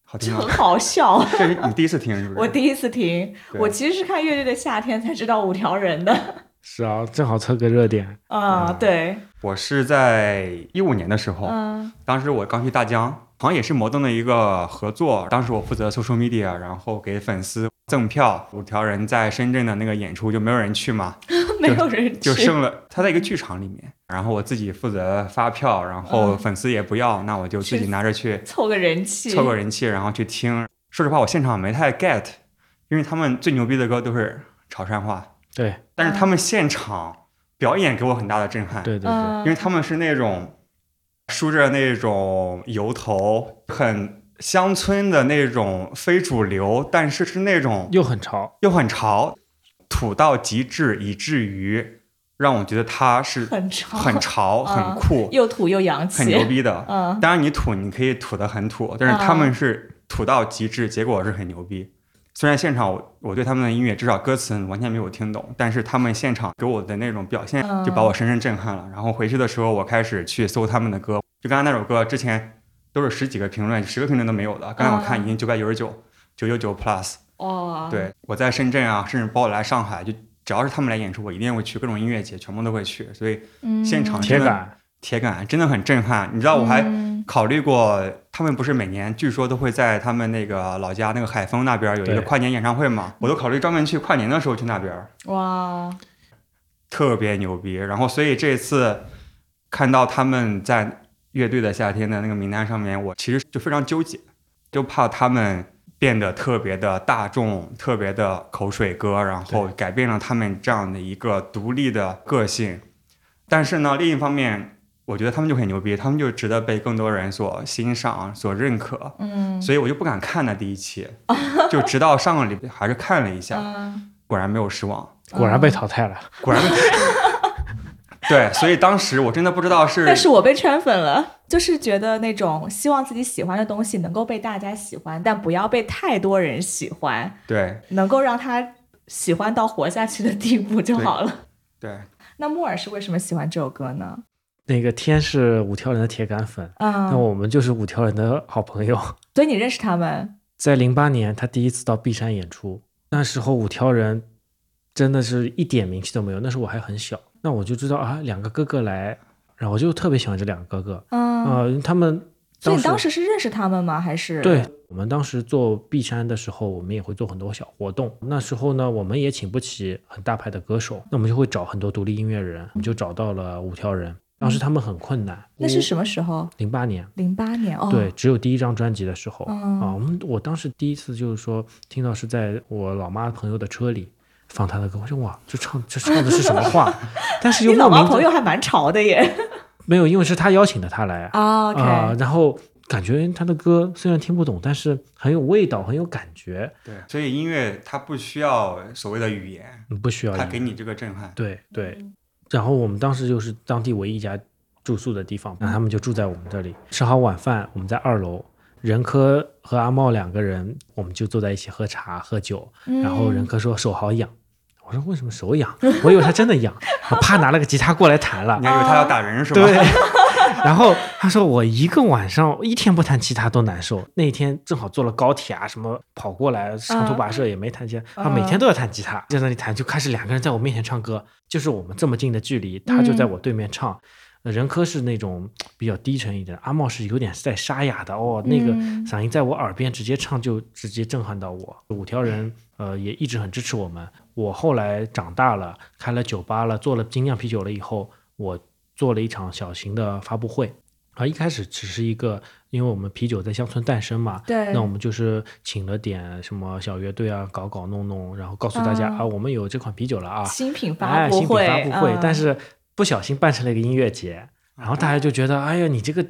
好听吗，很？好笑。这是你第一次听是不是？我第一次听，我其实是看《乐队的夏天》才知道五条人的。是啊，正好凑个热点。啊，对，我是在一五年的时候，嗯当时我刚去大疆，好像也是摩登的一个合作。当时我负责 social media，然后给粉丝赠票。五条人在深圳的那个演出就没有人去嘛，没有人去就剩了他在一个剧场里面，然后我自己负责发票，然后嗯粉丝也不要，那我就自己拿着去凑个人气，凑个人气，然后去听。说实话，我现场没太 get，因为他们最牛逼的歌都是潮汕话，对但是他们现场表演给我很大的震撼。对对对，嗯，因为他们是那种梳着那种油头，很乡村的那种非主流，但是是那种又很潮。又很潮，土到极致，以至于让我觉得他是很潮，很潮、嗯很酷、又土又洋气，很牛逼的。嗯当然你土你可以土的很土，但是他们是土到极致，结果是很牛逼。虽然现场我我对他们的音乐至少歌词完全没有听懂，但是他们现场给我的那种表现嗯就把我深深震撼了。然后回去的时候，我开始去搜他们的歌，就刚刚那首歌之前都是十几个评论，十个评论都没有的，刚才我看已经九百九十九，九九九 plus。哦，对，我在深圳啊，甚至包括来上海，就只要是他们来演出，我一定会去，各种音乐节全部都会去，所以嗯，现场真的铁杆，铁杆真的很震撼。你知道，我还嗯考虑过，他们不是每年据说都会在他们那个老家那个海丰那边有一个跨年演唱会嘛？我都考虑专门去跨年的时候去那边，哇，特别牛逼。然后，所以这次看到他们在乐队的夏天的那个名单上面，我其实就非常纠结，就怕他们变得特别的大众，特别的口水歌，然后改变了他们这样的一个独立的个性。但是呢，另一方面，我觉得他们就很牛逼，他们就值得被更多人所欣赏、所认可。嗯所以我就不敢看那第一期，就直到上个礼拜还是看了一下，嗯果然没有失望，果然被淘汰了。果然。对，所以当时我真的不知道是，但是我被圈粉了，就是觉得那种希望自己喜欢的东西能够被大家喜欢，但不要被太多人喜欢，对能够让他喜欢到活下去的地步就好了。对，那木耳是为什么喜欢这首歌呢？那个天是五条人的铁杆粉，那嗯，我们就是五条人的好朋友。所以你认识他们？在零八年，他第一次到璧山演出，那时候五条人真的是一点名气都没有，那时候我还很小，那我就知道啊，两个哥哥来，然后我就特别喜欢这两个哥哥，嗯，呃，他们所以你当时是认识他们吗？还是对，我们当时做璧山的时候，我们也会做很多小活动。那时候呢，我们也请不起很大牌的歌手，那我们就会找很多独立音乐人，我们就找到了五条人。当时他们很困难，那是什么时候？零八年，零八年哦，对，，只有第一张专辑的时候、嗯啊。我们我当时第一次就是说听到是在我老妈朋友的车里放他的歌，我说哇，这唱这唱的是什么话？但是又莫名朋友还蛮潮的耶。没有，因为是他邀请的他来啊啊、然后感觉他的歌虽然听不懂，但是很有味道，很有感觉，对，所以音乐它不需要所谓的语言，嗯不需要音它给你这个震撼。对对。然后我们当时就是当地唯一一家住宿的地方，那他们就住在我们这里，吃好晚饭，我们在二楼。任科和阿茂两个人，我们就坐在一起喝茶喝酒。然后任科说手好痒，我说为什么手痒？我以为他真的痒，我啪拿了个吉他过来弹了你。还以为他要打人是吧？对，然后他说我一个晚上一天不弹吉他都难受。那一天正好坐了高铁啊，什么跑过来长途跋涉也没弹吉他，他每天都要弹吉他，在那里弹，就开始两个人在我面前唱歌，就是我们这么近的距离，他就在我对面唱。呃任科是那种比较低沉一点，阿茂是有点带沙哑的哦，那个嗯嗓音在我耳边直接唱就直接震撼到我。五条人呃也一直很支持我们。我后来长大了，开了酒吧了，做了精酿啤酒了以后，我做了一场小型的发布会。啊，一开始只是一个，因为我们啤酒在乡村诞生嘛，对那我们就是请了点什么小乐队啊，搞搞弄弄，然后告诉大家、嗯啊，我们有这款啤酒了啊，新品发哎，新品布会，发布会，嗯但是不小心办成了一个音乐节，然后大家就觉得，哎呀，你这个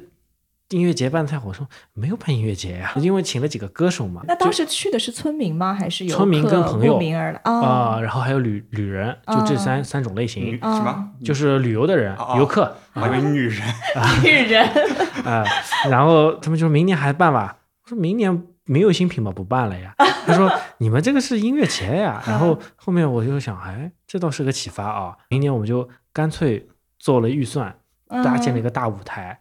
音乐节办得太火，我说没有办音乐节呀、因为请了几个歌手嘛，那当就时去的是村民吗？还是有村民跟朋友。啊、啊？然后还有旅旅人，就这三、三种类型，什么？就是旅游的人、哦游客。我还以为女人。女人，啊、然后他们就说明年还办吧，我说明年没有新品嘛，不办了呀。他说你们这个是音乐节呀，然后后面我就想，哎，这倒是个启发啊，明年我们就干脆做了预算，搭建了一个大舞台，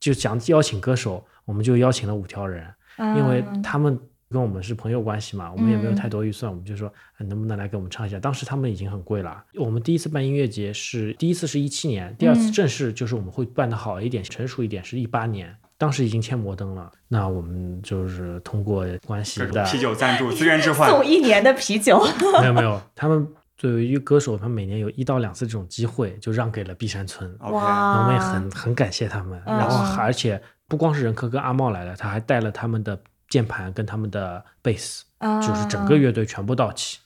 就想邀请歌手，我们就邀请了五条人，嗯，因为他们跟我们是朋友关系嘛，我们也没有嗯太多预算，我们就说、哎能不能来给我们唱一下？当时他们已经很贵了。我们第一次办音乐节是第一次是一七年，第二次嗯正式就是我们会办的好一点、成熟一点是一八年，当时已经签摩登了。那我们就是通过关系的，啤酒赞助，资源置换。送一年的啤酒，没有没有，他们作为一个歌手，他每年有一到两次这种机会，就让给了碧山村。OK，哇，我们也很很感谢他们，嗯。然后还而且不光是任科跟阿茂来了，他还带了他们的键盘跟他们的贝斯，啊就是整个乐队全部到齐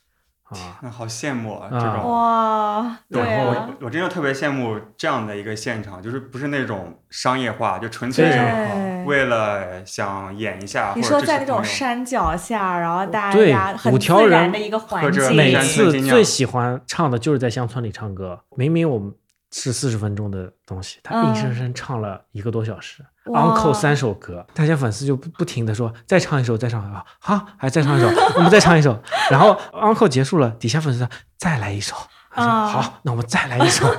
啊。那 好羡慕啊！啊。这种，哇，对对啊。我我真的特别羡慕这样的一个现场，就是不是那种商业化，就纯粹是为了想演一下，你或者说在那种山脚下，然后大对家很五条人自然的一个环或者境，每次最喜欢唱的就是在乡村里唱歌，明明我们是四十分钟的东西，他硬生生唱了一个多小时、嗯、，uncle 三首歌，大家粉丝就不不停的说再唱一首，再唱一首，好，还再唱一首，我们再唱一首，然后 Uncle 结束了，底下粉丝说再来一首，他说、啊好，那我们再来一首。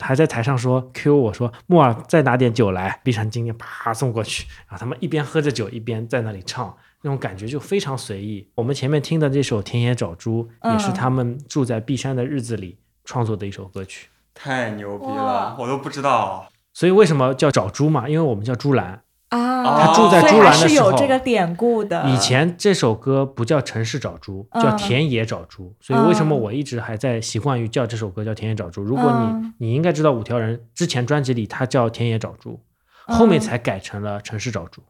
还在台上说 Q 我说木耳再拿点酒来，碧山今天啪送过去，然后他们一边喝着酒一边在那里唱，那种感觉就非常随意。我们前面听的这首《田野找猪》也是嗯。他们住在碧山的日子里创作的一首歌曲。太牛逼了，我都不知道。所以为什么叫找猪嘛？因为我们叫猪栏。啊，他住在猪还是有栏的时候这个典故的。以前这首歌不叫城市找猪，叫嗯田野找猪。所以为什么嗯我一直还在习惯于叫这首歌叫田野找猪？如果你嗯你应该知道五条人之前专辑里他叫田野找猪，后面嗯才改成了城市找猪。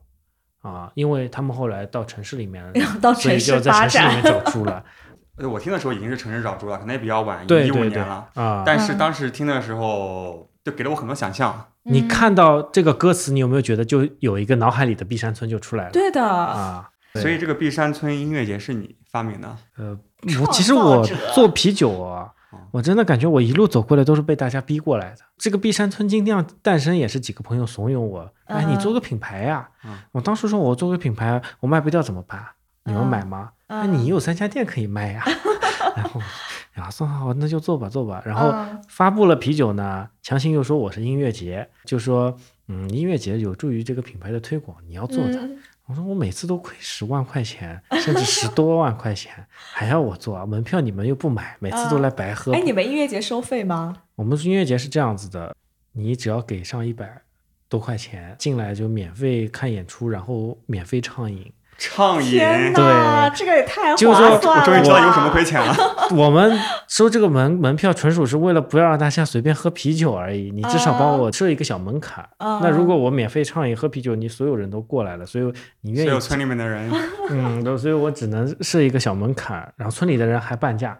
啊，因为他们后来到城市里面 所以城市就在城市里面找猪了。呃我听的时候已经是城市找猪了，可能也比较晚，一五年了。啊，嗯但是当时听的时候，就给了我很多想象。你嗯看到这个歌词，你有没有觉得就有一个脑海里的碧山村就出来了？对的，啊，所以这个碧山村音乐节是你发明的？呃，我其实我做啤酒我真的感觉我一路走过来都是被大家逼过来的。这个碧山村精酿诞生也是几个朋友怂恿我，哎，你嗯做个品牌呀、嗯我当时说我做个品牌，我卖不掉怎么办？你们嗯买吗？那、嗯你有三家店可以卖呀。然后，然后算了，好，那就做吧，做吧。然后嗯发布了啤酒呢，强行又说我是音乐节，就说嗯，音乐节有助于这个品牌的推广，你要做的。嗯我说我每次都亏十万块钱，甚至十多万块钱，还要我做啊？门票你们又不买，每次都来白喝。哎，你们音乐节收费吗？我们音乐节是这样子的，你只要给上一百多块钱进来就免费看演出，然后免费畅饮。畅饮，对，这个也太就是说划算了！我终于知道有什么亏钱了。我们收这个门门票纯属是为了不要让大家随便喝啤酒而已，你至少帮我设一个小门槛。啊那如果我免费畅饮喝啤酒，你所有人都过来了，所以你愿意所有村里面的人，嗯，所以我只能设一个小门槛，然后村里的人还半价。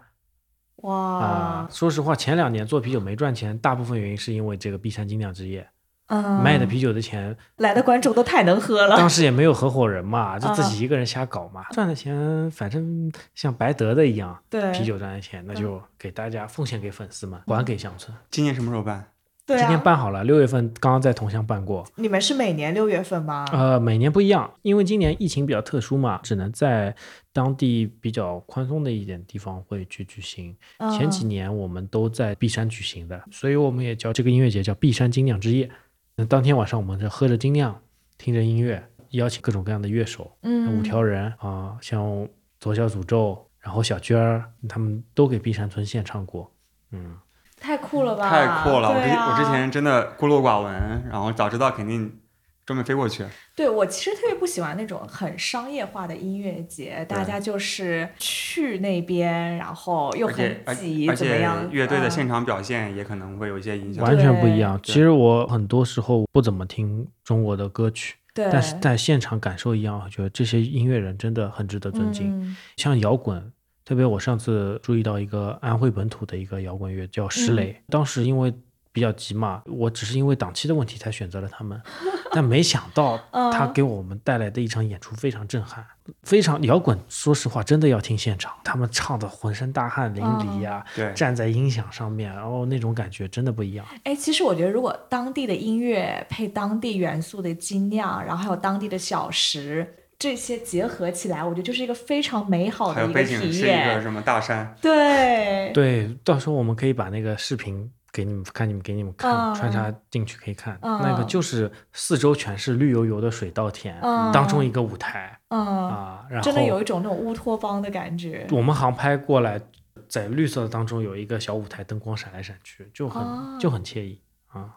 哇啊、，说实话，前两年做啤酒没赚钱，大部分原因是因为这个碧山精酿之夜嗯，卖的啤酒的钱，来的观众都太能喝了。当时也没有合伙人嘛，就自嗯己一个人瞎搞嘛，赚的钱反正像白得的一样，对，啤酒赚的钱那就给大家奉献给粉丝们，还给乡村。今年什么时候办？对今年啊，办好了，六月份刚刚在桐乡办过。你们是每年六月份吗？呃，每年不一样，因为今年疫情比较特殊嘛，只能在当地比较宽松的一点地方会去举行。前几嗯年我们都在璧山举行的，所以我们也叫这个音乐节叫璧山精酿之夜。那当天晚上我们这喝着精酿，听着音乐，邀请各种各样的乐手，嗯五条人啊、像左小诅咒，然后小娟儿，他们都给碧山村献唱过。嗯，太酷了吧！太酷了！我之我之前真的孤陋寡闻，然后早知道肯定专门飞过去。对我其实特别不喜欢那种很商业化的音乐节，大家就是去那边，然后又很挤，而且怎么样？乐队的嗯现场表现也可能会有一些影响。完全不一样。其实我很多时候不怎么听中国的歌曲，但是在现场感受一样，我觉得这些音乐人真的很值得尊敬。嗯像摇滚，特别我上次注意到一个安徽本土的一个摇滚乐叫石磊，当时因为比较急嘛，我只是因为档期的问题才选择了他们，但没想到 嗯他给我们带来的一场演出非常震撼，非常摇滚。说实话，真的要听现场，他们唱的浑身大汗淋漓呀、对，站在音响上面，然后那种感觉真的不一样。哎，其实我觉得，如果当地的音乐配当地元素的精酿，然后还有当地的小食，这些结合起来，我觉得就是一个非常美好还有的一个体背景是一个验。什么大山，对，对，到时候我们可以把那个视频给你们看，你们给你们看，嗯穿插进去可以看。嗯那个就是四周全是绿油油的水稻田，嗯当中一个舞台嗯，啊，然后真的有一种那种乌托邦的感觉。我们航拍过来，在绿色当中有一个小舞台，灯光闪来闪去，就很、哦就很惬意啊。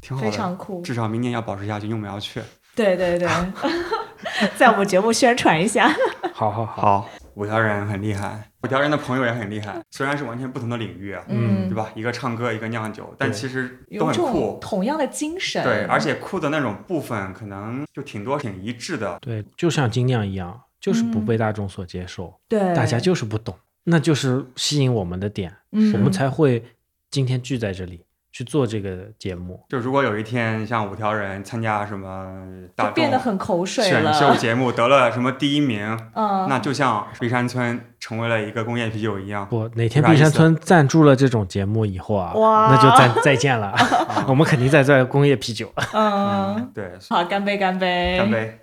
挺好的。非常酷，至少明年要保持下去，因为我们要去。对对对，在我们节目宣传一下。好 好好，好，五条人很厉害，五条人的朋友也很厉害，虽然是完全不同的领域啊，嗯对吧？一个唱歌，一个酿酒，但其实都很酷。同样的精神，对，而且酷的那种部分可能就挺多挺一致的。对，就像精酿一样，就是不嗯被大众所接受，对大家就是不懂，那就是吸引我们的点，嗯我们才会今天聚在这里去做这个节目。就如果有一天像五条人参加什么大众就变得很口水选。秀节目得了什么第一名，嗯，那就像碧山村成为了一个工业啤酒一样。不，哪天啥意思璧山村赞助了这种节目以后啊，哇那就再再见了。我们肯定在做工业啤酒，嗯，对，好，干杯，干杯，干！杯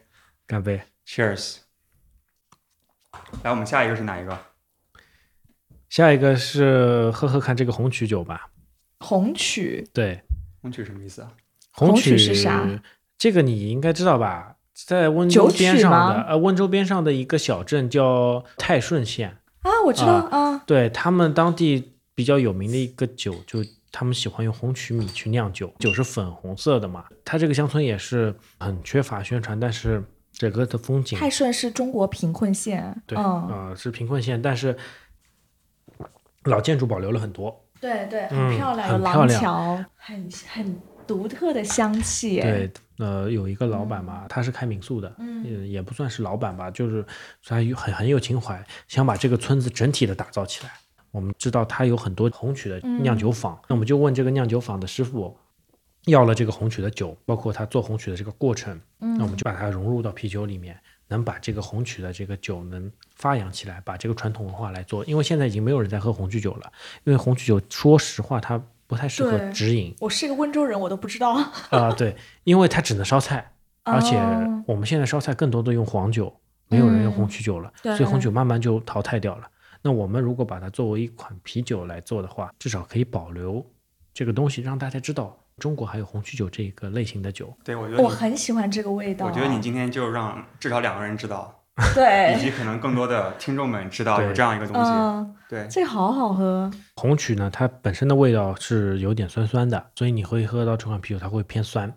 干杯！，Cheers。来，我们下一个是哪一个？下一个是喝喝看这个红曲酒吧。红曲，对，红曲什么意思啊？红曲曲是啥？这个你应该知道吧？在温州边上的呃，温州边上的一个小镇叫泰顺县，啊，我知道啊，对他们当地比较有名的一个酒，就他们喜欢用红曲米去酿酒，酒是粉红色的嘛。它这个乡村也是很缺乏宣传，但是整个的风景泰顺是中国贫困县，对，嗯，呃，是贫困县，但是老建筑保留了很多。对对，嗯很漂亮，有廊很漂亮。桥，很很独特的香气，哎，对，呃，有一个老板嘛，他是开民宿的，嗯。也也不算是老板吧，就是他有很很有情怀，想把这个村子整体的打造起来。我们知道他有很多红曲的酿酒坊，那我们就问这个酿酒坊的师傅要了这个红曲的酒，包括他做红曲的这个过程，那我们就把它融入到啤酒里面，能把这个红曲的这个酒能发扬起来，把这个传统文化来做。因为现在已经没有人在喝红曲酒了，因为红曲酒说实话它不太适合直饮。我是个温州人，我都不知道，啊、对，因为它只能烧菜，而且哦我们现在烧菜更多的用黄酒，没有人用红曲酒了，对所以红酒慢慢就淘汰掉了。那我们如果把它作为一款啤酒来做的话，至少可以保留这个东西，让大家知道中国还有红曲酒这个类型的酒。对，我觉得我，很喜欢这个味道，我觉得你今天就让至少两个人知道，对。以，及可能更多的听众们知道对。有这样一个东西。嗯，对，这个好好喝，红曲呢，它本身的味道是有点酸酸的，所以你会喝到这款啤酒，它会偏酸，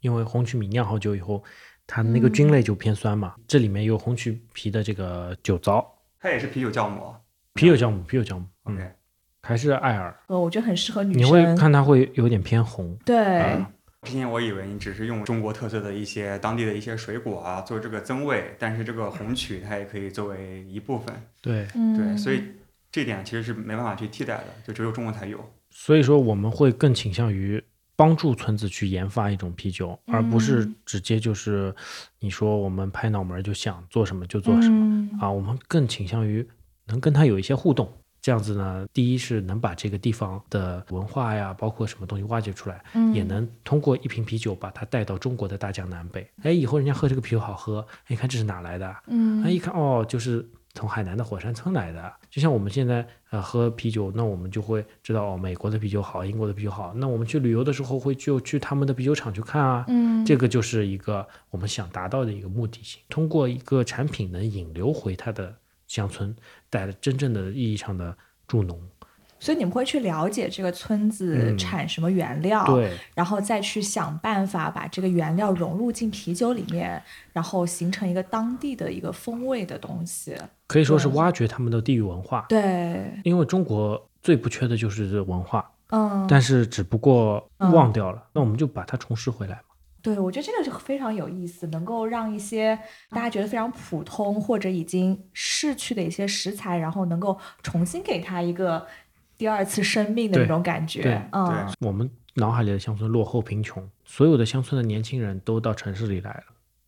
因为红曲米酿好酒以后，它那个菌类就偏酸嘛。这里面有红曲皮的这个酒糟，它也是啤酒酵母。啤酒酵母，啤酒酵母，嗯，OK，还是艾尔。呃，我觉得很适合女生你会，看它会有点偏红，对，啊之前我以为你只是用中国特色的一些当地的一些水果啊做这个增味，但是这个红曲它也可以作为一部分。对，嗯，对，所以这点其实是没办法去替代的，就只有中国才有。所以说我们会更倾向于帮助村子去研发一种啤酒，而不是嗯直接就是你说我们拍脑门儿就想做什么就做什么、嗯啊，我们更倾向于能跟他有一些互动。这样子呢，第一是能把这个地方的文化呀，包括什么东西挖掘出来，嗯也能通过一瓶啤酒把它带到中国的大江南北。哎，以后人家喝这个啤酒好喝，哎你看这是哪来的啊？嗯哎，一看哦，就是从海南的火山村来的。就像我们现在呃喝啤酒，那我们就会知道哦，美国的啤酒好，英国的啤酒好。那我们去旅游的时候会就去他们的啤酒厂去看啊。嗯这个就是一个我们想达到的一个目的性，通过一个产品能引流回它的乡村，带来真正的意义上的助农。所以你们会去了解这个村子嗯产什么原料，对，然后再去想办法把这个原料融入进啤酒里面，然后形成一个当地的一个风味的东西。可以说是挖掘他们的地域文化。对，因为中国最不缺的就是文化，嗯，但是只不过嗯忘掉了，那我们就把它重拾回来嘛。对，我觉得这个就非常有意思，能够让一些大家觉得非常普通或者已经逝去的一些食材，然后能够重新给它一个第二次生命的那种感觉。对嗯，对我们脑海里的乡村落后贫穷，所有的乡村的年轻人都到城市里来了，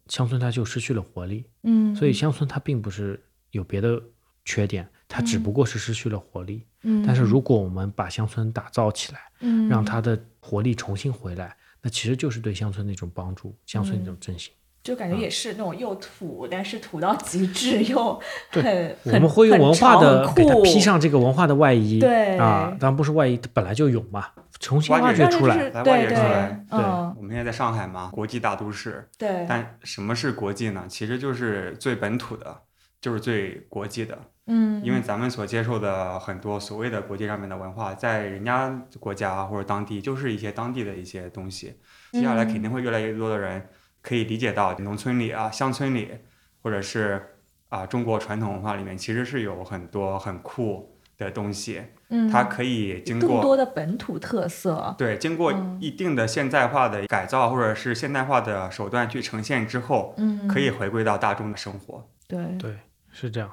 乡村它就失去了活力。嗯，所以乡村它并不是有别的缺点，它只不过是失去了活力。嗯，但是如果我们把乡村打造起来，嗯让它的活力重新回来，那其实就是对乡村的一种帮助，乡村的一种振兴。就感觉也是那种又土，但是土到极致又 对很我们会用文化的很给它酷披上这个文化的外衣，对啊，当然不是外衣，它本来就有嘛，重新挖掘出来。来挖对对掘出来对我们现在在上海嘛，国际大都市，对，但什么是国际呢？其实就是最本土的，就是最国际的。嗯，因为咱们所接受的很多所谓的国际上面的文化，在人家国家或者当地就是一些当地的一些东西。接下来肯定会越来越多的人可以理解到，农村里啊、乡村里，或者是啊中国传统文化里面，其实是有很多很酷的东西，嗯它可以经过更多的本土特色。对经过嗯一定的现代化的改造或者是现代化的手段去呈现之后，嗯，可以回归到大众的生活。对对，是这样。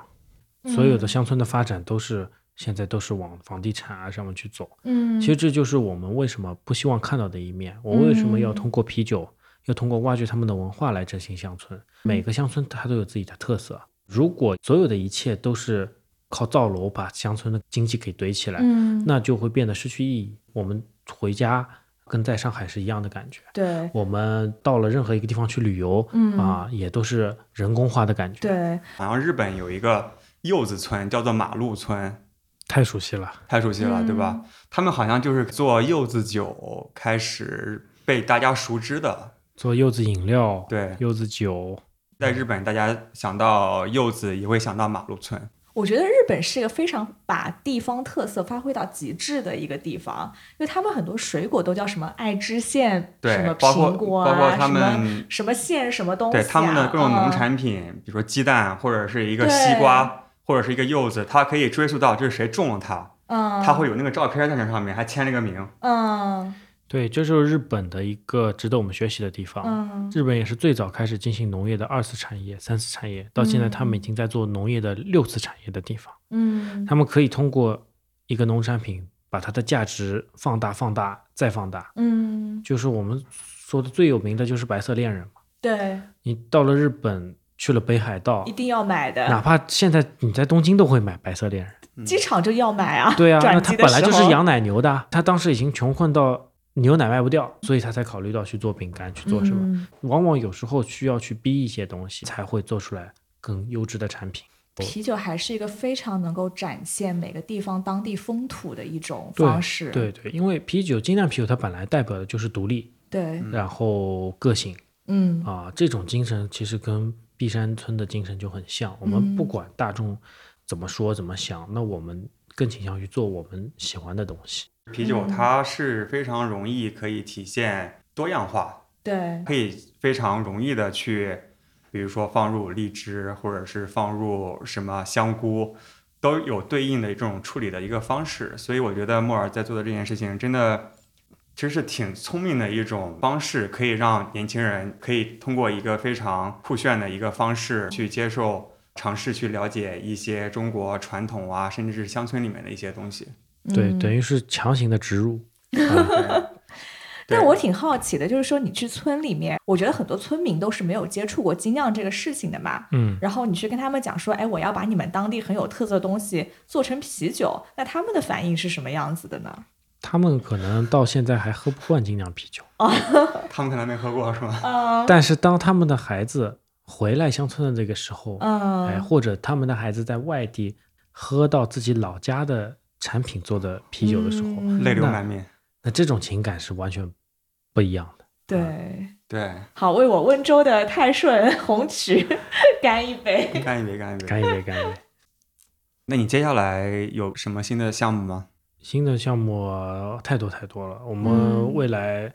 嗯所有的乡村的发展都是现在都是往房地产啊上面去走。嗯，其实这就是我们为什么不希望看到的一面。我为什么要嗯通过啤酒，要通过挖掘他们的文化来振兴乡村？每个乡村它都有自己的特色。如果所有的一切都是靠造楼把乡村的经济给堆起来，嗯，那就会变得失去意义。我们回家跟在上海是一样的感觉。对我们到了任何一个地方去旅游，嗯啊，也都是人工化的感觉。，对，好像日本有一个柚子村，叫做马路村，太熟悉了。太熟悉了，对吧？嗯他们好像就是做柚子酒开始被大家熟知的。做柚子饮料，对，柚子酒，在日本，大家想到柚子也会想到马路村。我觉得日本是一个非常把地方特色发挥到极致的一个地方，因为他们很多水果都叫什么爱知县，对什么包括苹果啊，包括他什么们什么县什么东西、啊，对他们的各种农嗯产品，比如说鸡蛋，或者是一个西瓜，或者是一个柚子，它可以追溯到这是谁种了它，嗯，它会有那个照片在那上面，还签了个名。嗯对，这就是日本的一个值得我们学习的地方。嗯日本也是最早开始进行农业的二次产业、三次产业，到现在他们已经在做农业的六次产业的地方。嗯他们可以通过一个农产品把它的价值放大、放大再放大。嗯，就是我们说的最有名的就是白色恋人嘛。对，你到了日本，去了北海道一，定要买的，哪怕现在你在东京都会买白色恋人。机场就要买啊。对啊，那他本来就是养奶牛的啊，他当时已经穷困到牛奶卖不掉，所以他才考虑到去做饼干，去做什么。嗯往往有时候需要去逼一些东西，才会做出来更优质的产品。啤酒还是一个非常能够展现每个地方当地风土的一种方式。对对，因为啤酒精酿啤酒它本来代表的就是独立，对，然后个性嗯啊，这种精神其实跟碧山村的精神就很像。我们不管大众怎么说怎么想，那我们更倾向于做我们喜欢的东西。啤酒嗯它是非常容易可以体现多样化，对，可以非常容易的去，比如说放入荔枝，或者是放入什么香菇，都有对应的这种处理的一个方式。所以我觉得莫尔在做的这件事情真的。其实是挺聪明的一种方式，可以让年轻人可以通过一个非常酷炫的一个方式去接受、尝试去了解一些中国传统啊，甚至是乡村里面的一些东西。对，嗯等于是强行的植入。但我挺好奇的，就是说你去村里面，我觉得很多村民都是没有接触过精酿这个事情的嘛。嗯，然后你去跟他们讲说，哎，我要把你们当地很有特色的东西做成啤酒，那他们的反应是什么样子的呢？他们可能到现在还喝不惯精酿啤酒，他们可能没喝过是吗？嗯但是当他们的孩子回来乡村的这个时候，嗯，哎，或者他们的孩子在外地喝到自己老家的产品做的啤酒的时候，嗯泪流满面。那这种情感是完全不一样的。对。对，好，为我温州的泰顺红曲干一杯。干一杯，干一杯。干一杯，干一杯。那你接下来有什么新的项目吗？新的项目太多太多了，我嗯们未来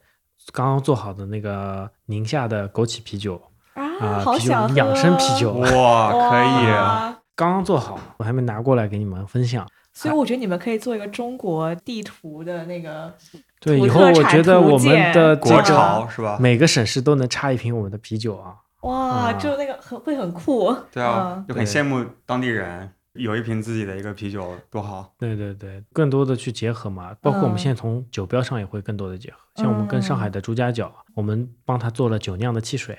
刚刚做好的那个宁夏的枸杞啤酒啊，啊，啤酒好想喝养生啤酒哇，可以啊！刚刚做好，我还没拿过来给你们分享。所以我觉得你们可以做一个中国地图的那个对，以后我觉得我们的国潮是吧？每个省市都能插一瓶我们的啤酒啊。哇，啊就那个很会很酷。对啊嗯，就很羡慕当地人有一瓶自己的一个啤酒，多好。对对对，更多的去结合嘛，包括我们嗯现在从酒标上也会更多的结合，像我们跟上海的朱家角，我们帮他做了酒酿的汽水，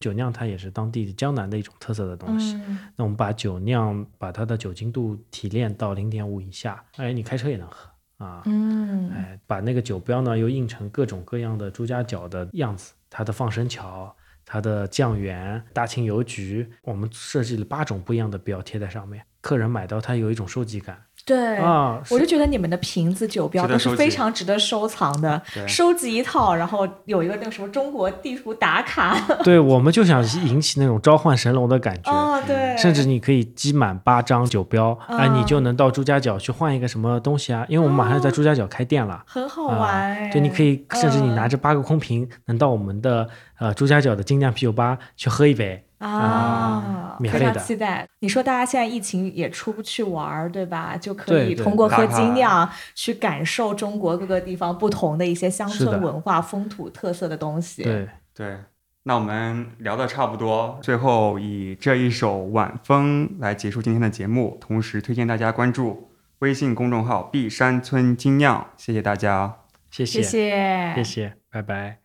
酒酿它也是当地江南的一种特色的东西。嗯那我们把酒酿把它的酒精度提炼到零点五以下，哎，你开车也能喝啊。嗯哎，把那个酒标呢又印成各种各样的朱家角的样子，它的放生桥、它的酱园、大庆邮局，我们设计了八种不一样的标贴在上面，客人买到它有一种收集感对。啊。我就觉得你们的瓶子、酒标都是非常值得收藏的，收集一套，然后有一个那个什么中国地图打卡。对，我们就想引起那种召唤神龙的感觉。哦，对，甚至你可以积满八张酒标，哎，你就嗯能到朱家角去换一个什么东西啊？因为我们马上在朱家角开店了，很好啊玩哎。对，你可以甚至你拿嗯着八个空瓶，能到我们的呃朱家角的精酿啤酒吧去喝一杯。啊，非常免费的期待。你说大家现在疫情也出不去玩儿，对吧？就可以通过喝精酿去感受中国各个地方不同的一些乡村文化、风土特色的东西。对，对，那我们聊的差不多，最后以这一首《晚风》来结束今天的节目，同时推荐大家关注微信公众号“碧山村精酿”，谢谢大家。谢谢谢谢，谢谢，拜拜。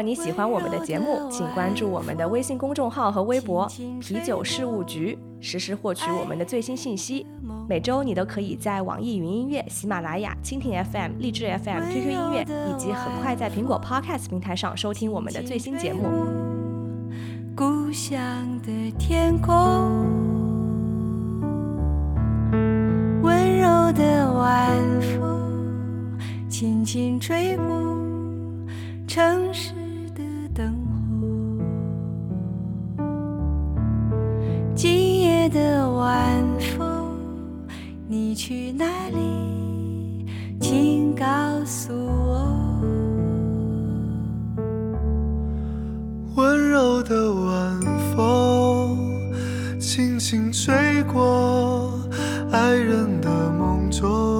果你喜欢我们的节目，请关注我们的微信公众号和微博“啤酒事务局”，实时获取我们的最新信息。每周你都可以在网易云音乐、喜马拉雅、蜻蜓 FM、荔枝 FM、QQ 音乐，以及很快在苹果 Podcast 平台上收听我们的最新节目。故乡的天空，温柔的晚风，轻轻吹过城市夜的晚风，你去哪里？请告诉我。温柔的晚风，轻轻吹过爱人的梦中。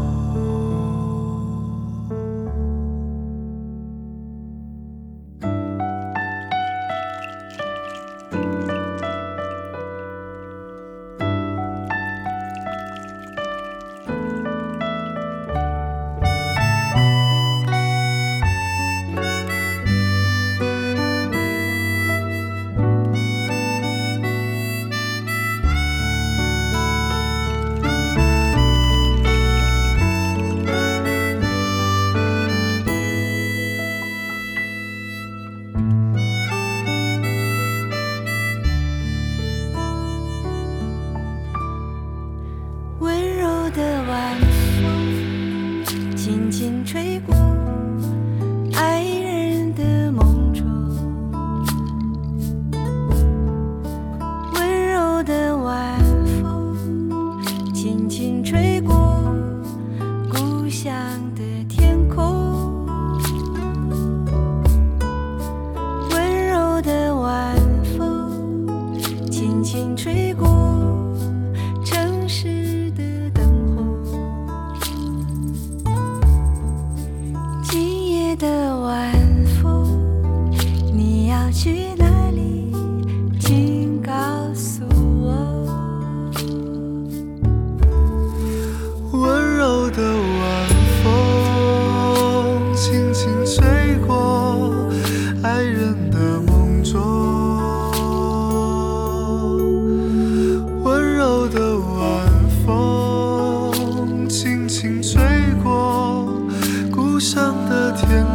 上的天